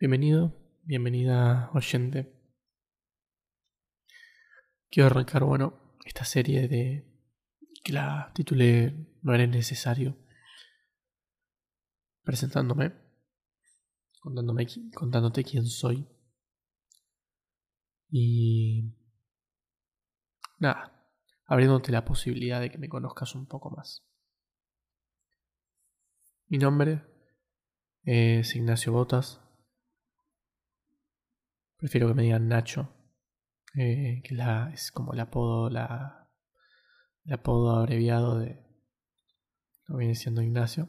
Bienvenido, bienvenida oyente. Quiero arrancar, bueno, esta serie de que la titulé No eres necesario, presentándome, contándome, contándote quién soy. Y nada, abriéndote la posibilidad de que me conozcas un poco más. Mi nombre es Ignacio Botas. Prefiero que me digan Nacho, eh, que la, es como el apodo, la, el apodo abreviado de lo viene siendo Ignacio.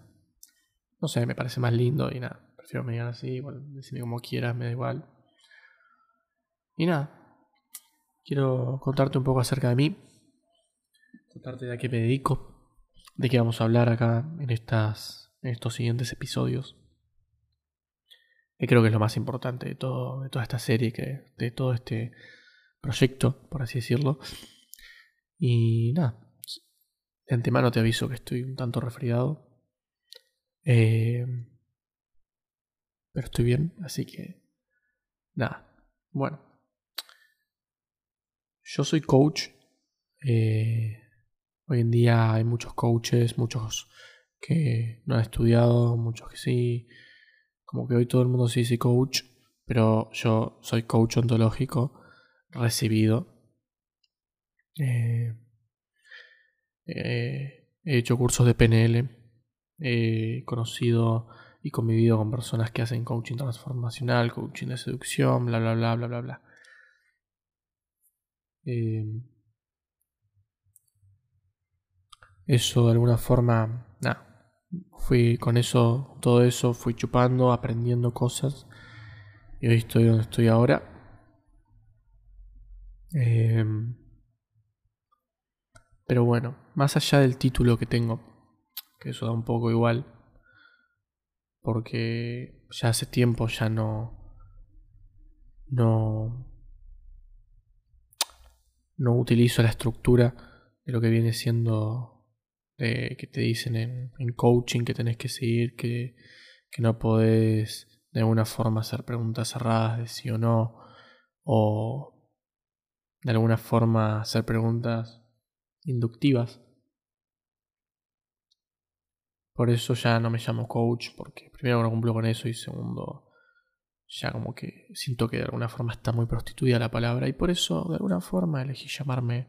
No sé, me parece más lindo y nada, prefiero que me digan así, igual, decirme como quieras, me da igual. Y nada, quiero contarte un poco acerca de mí, contarte de a qué me dedico, de qué vamos a hablar acá en estas en estos siguientes episodios. Que creo que es lo más importante de, todo, de toda esta serie, que, de todo este proyecto, por así decirlo. Y nada, de antemano te aviso que estoy un tanto resfriado. Eh, pero estoy bien, así que nada. Bueno, yo soy coach. Eh, hoy en día hay muchos coaches, muchos que no han estudiado, muchos que sí. Como que hoy todo el mundo sí dice coach, pero yo soy coach ontológico recibido. Eh, eh, he hecho cursos de PNL, he conocido y convivido con personas que hacen coaching transformacional, coaching de seducción, bla, bla, bla, bla, bla, bla. Eh, eso de alguna forma, nada, fui con eso, todo eso, fui chupando, aprendiendo cosas. Y hoy estoy donde estoy ahora. Em, pero bueno, más allá del título que tengo, que eso da un poco igual, porque ya hace tiempo ya no. No. No utilizo la estructura de lo que viene siendo que te dicen en, coaching que tenés que seguir, que, que no podés de alguna forma hacer preguntas cerradas de sí o no, o de alguna forma hacer preguntas inductivas. Por eso ya no me llamo coach, porque primero no cumplo con eso y segundo ya como que siento que de alguna forma está muy prostituida la palabra y por eso de alguna forma elegí llamarme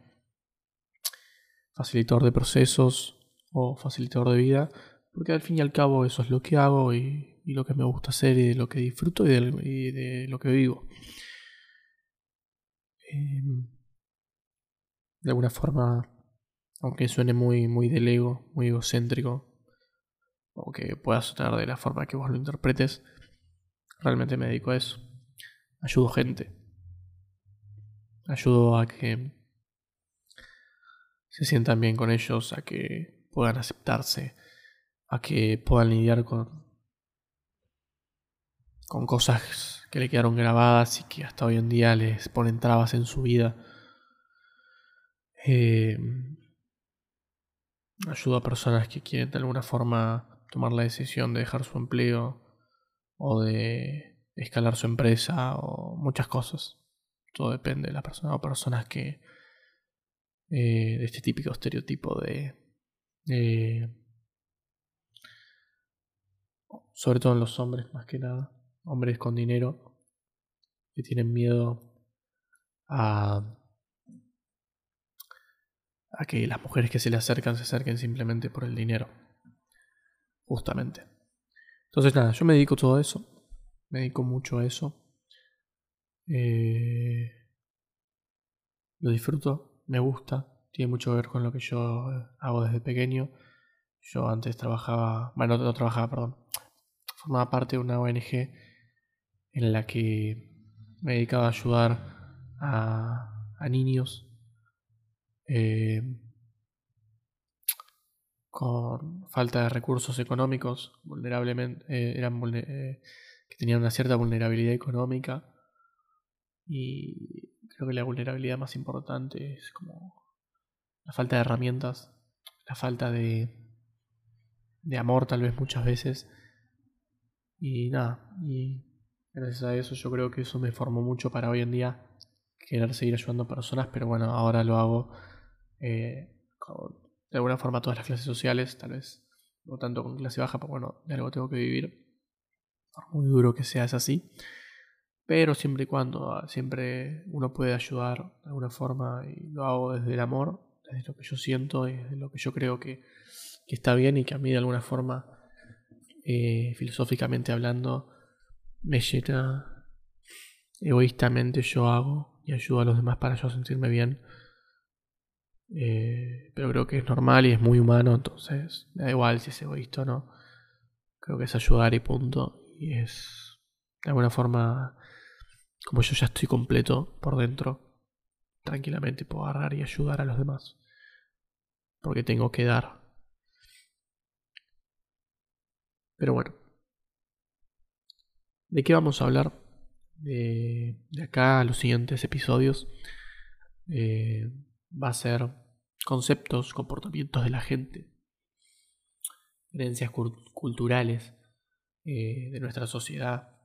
facilitador de procesos o facilitador de vida, porque al fin y al cabo eso es lo que hago y, lo que me gusta hacer y de lo que disfruto y de, lo que vivo. Em, de alguna forma, aunque suene muy, muy del ego, muy egocéntrico, o que pueda de la forma que vos lo interpretes, realmente me dedico a eso. Ayudo gente. Ayudo a que se sientan bien con ellos, a que puedan aceptarse, a que puedan lidiar con, con cosas que le quedaron grabadas y que hasta hoy en día les ponen trabas en su vida. Eh, ayuda a personas que quieren de alguna forma tomar la decisión de dejar su empleo o de escalar su empresa o muchas cosas. Todo depende de la persona o personas que eh, de este típico estereotipo de eh, sobre todo en los hombres, más que nada. Hombres con dinero que tienen miedo a, que las mujeres que se le acercan se acerquen simplemente por el dinero. Justamente. Entonces, nada, yo me dedico a todo eso. Me dedico mucho a eso. Eh, lo disfruto, me gusta tiene mucho que ver con lo que yo hago desde pequeño. Yo antes trabajaba, bueno, no, trabajaba, perdón, formaba parte de una ONG en la que me dedicaba a ayudar a, a niños eh, con falta de recursos económicos, vulnerablemente, eh, eran eh, que tenían una cierta vulnerabilidad económica y creo que la vulnerabilidad más importante es como la falta de herramientas, la falta de, de amor tal vez muchas veces. Y nada, y Gracias a eso yo creo que eso me formó mucho para hoy en día querer seguir ayudando a personas, pero bueno, ahora lo hago eh, de alguna forma todas las clases sociales, tal vez no tanto con clase baja, pero bueno, de algo tengo que vivir. Por muy duro que sea, es así. Pero siempre y cuando ah, siempre uno puede ayudar de alguna forma y lo hago desde el amor, desde lo que yo siento desde lo que yo creo que, está bien y que a mí de alguna forma, eh, filosóficamente hablando, me llena egoístamente yo hago y ayudo a los demás para yo sentirme bien. Eh, pero creo que es normal y es muy humano, entonces da igual si es egoísta o no. Creo que es ayudar y punto. Y es de alguna forma como yo ya estoy completo por dentro, tranquilamente puedo agarrar y ayudar a los demás. Porque tengo que dar. Pero bueno. ¿De qué vamos a hablar? De, acá a los siguientes episodios. Eh, va a ser conceptos, comportamientos de la gente, creencias culturales eh, de nuestra sociedad,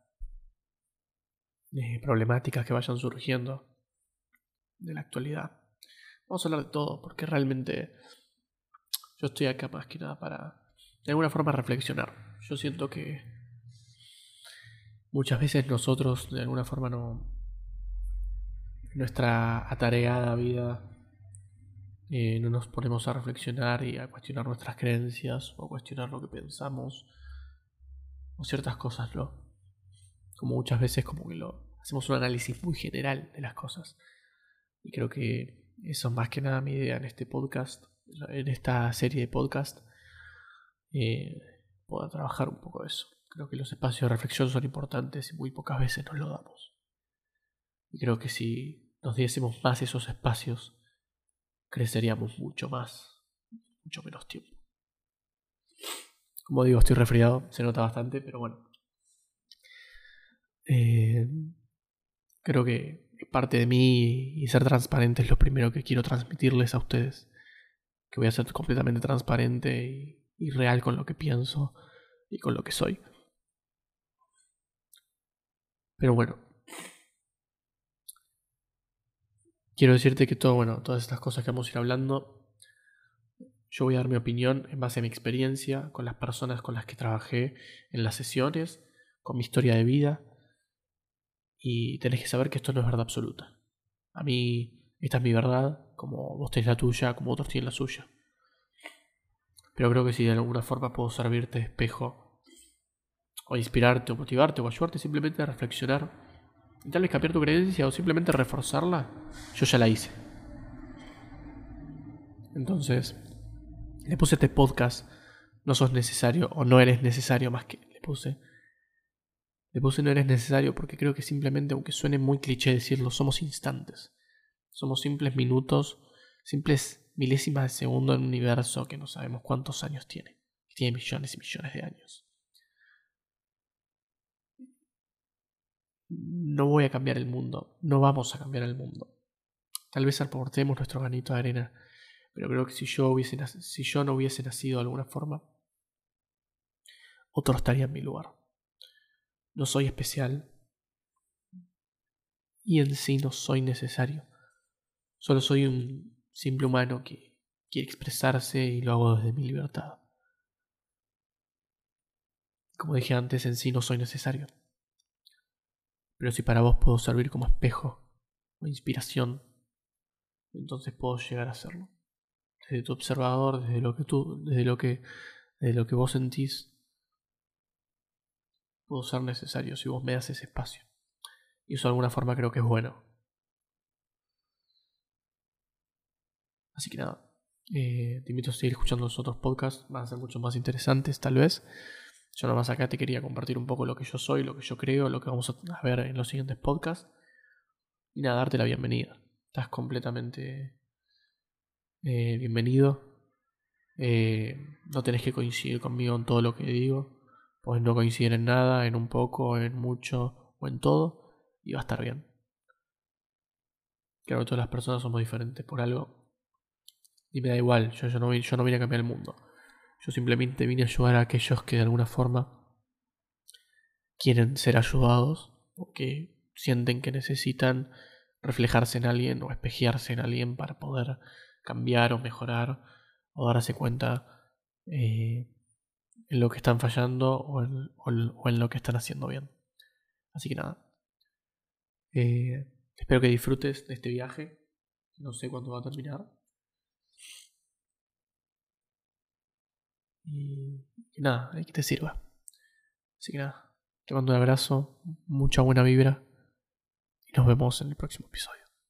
problemáticas que vayan surgiendo de la actualidad. Vamos a hablar de todo, porque realmente yo estoy acá más que nada para, de alguna forma, reflexionar. Yo siento que muchas veces nosotros, de alguna forma, no. Nuestra atareada vida eh, no nos ponemos a reflexionar y a cuestionar nuestras creencias o cuestionar lo que pensamos o ciertas cosas, ¿no? Como muchas veces como que lo hacemos un análisis muy general de las cosas. Y creo que eso es más que nada mi idea en este podcast, en esta serie de podcast, eh, pueda trabajar un poco eso. Creo que los espacios de reflexión son importantes y muy pocas veces nos lo damos. Y creo que si nos diésemos más esos espacios, creceríamos mucho más, mucho menos tiempo. Como digo, estoy resfriado, se nota bastante, pero bueno. Eh, Creo que parte de mí y ser transparente es lo primero que quiero transmitirles a ustedes. Que voy a ser completamente transparente y, real con lo que pienso y con lo que soy. Pero bueno. Quiero decirte que todo, bueno, todas estas cosas que vamos a ir hablando, yo voy a dar mi opinión en base a mi experiencia con las personas con las que trabajé en las sesiones, con mi historia de vida y tenés que saber que esto no es verdad absoluta. A mí, esta es mi verdad, como vos tenés la tuya, como otros tienen la suya. Pero creo que si de alguna forma puedo servirte de espejo, o inspirarte, o motivarte, o ayudarte simplemente a reflexionar, y tal vez cambiar tu creencia, o simplemente reforzarla, yo ya la hice. Entonces, le puse este podcast, no sos necesario, o no eres necesario más que le puse le puse no eres necesario porque creo que simplemente, aunque suene muy cliché decirlo, somos instantes. Somos simples minutos, simples milésimas de segundo en un universo que no sabemos cuántos años tiene. Tiene millones y millones de años. No voy a cambiar el mundo, no vamos a cambiar el mundo. Tal vez aportemos nuestro granito de arena, pero creo que si yo, si yo no hubiese nacido de alguna forma, otro estaría en mi lugar. No soy especial. Y en sí no soy necesario. Solo soy un simple humano que quiere expresarse y lo hago desde mi libertad. Como dije antes, en sí no soy necesario. Pero si para vos puedo servir como espejo o inspiración, entonces puedo llegar a hacerlo. Desde tu observador, desde lo que tú, desde lo que, desde lo que vos sentís, puedo ser necesario si vos me das ese espacio. Y eso de alguna forma creo que es bueno. Así que nada, eh, te invito a seguir escuchando los otros podcasts, van a ser mucho más interesantes tal vez. Yo nada más acá te quería compartir un poco lo que yo soy, lo que yo creo, lo que vamos a ver en los siguientes podcasts. Y nada, darte la bienvenida. Estás completamente eh, bienvenido. Eh, no tenés que coincidir conmigo en todo lo que digo pues no coinciden en nada, en un poco, en mucho o en todo, y va a estar bien. Creo que todas las personas somos diferentes por algo. Y me da igual, yo, yo, no, yo no vine a cambiar el mundo. Yo simplemente vine a ayudar a aquellos que de alguna forma quieren ser ayudados o que sienten que necesitan reflejarse en alguien o espejearse en alguien para poder cambiar o mejorar o darse cuenta eh, en lo que están fallando o en, lo que están haciendo bien. Así que nada. Eh, espero que disfrutes de este viaje. No sé cuándo va a terminar. Y, y nada, que te sirva. Así que nada, te mando un abrazo, mucha buena vibra y nos vemos en el próximo episodio.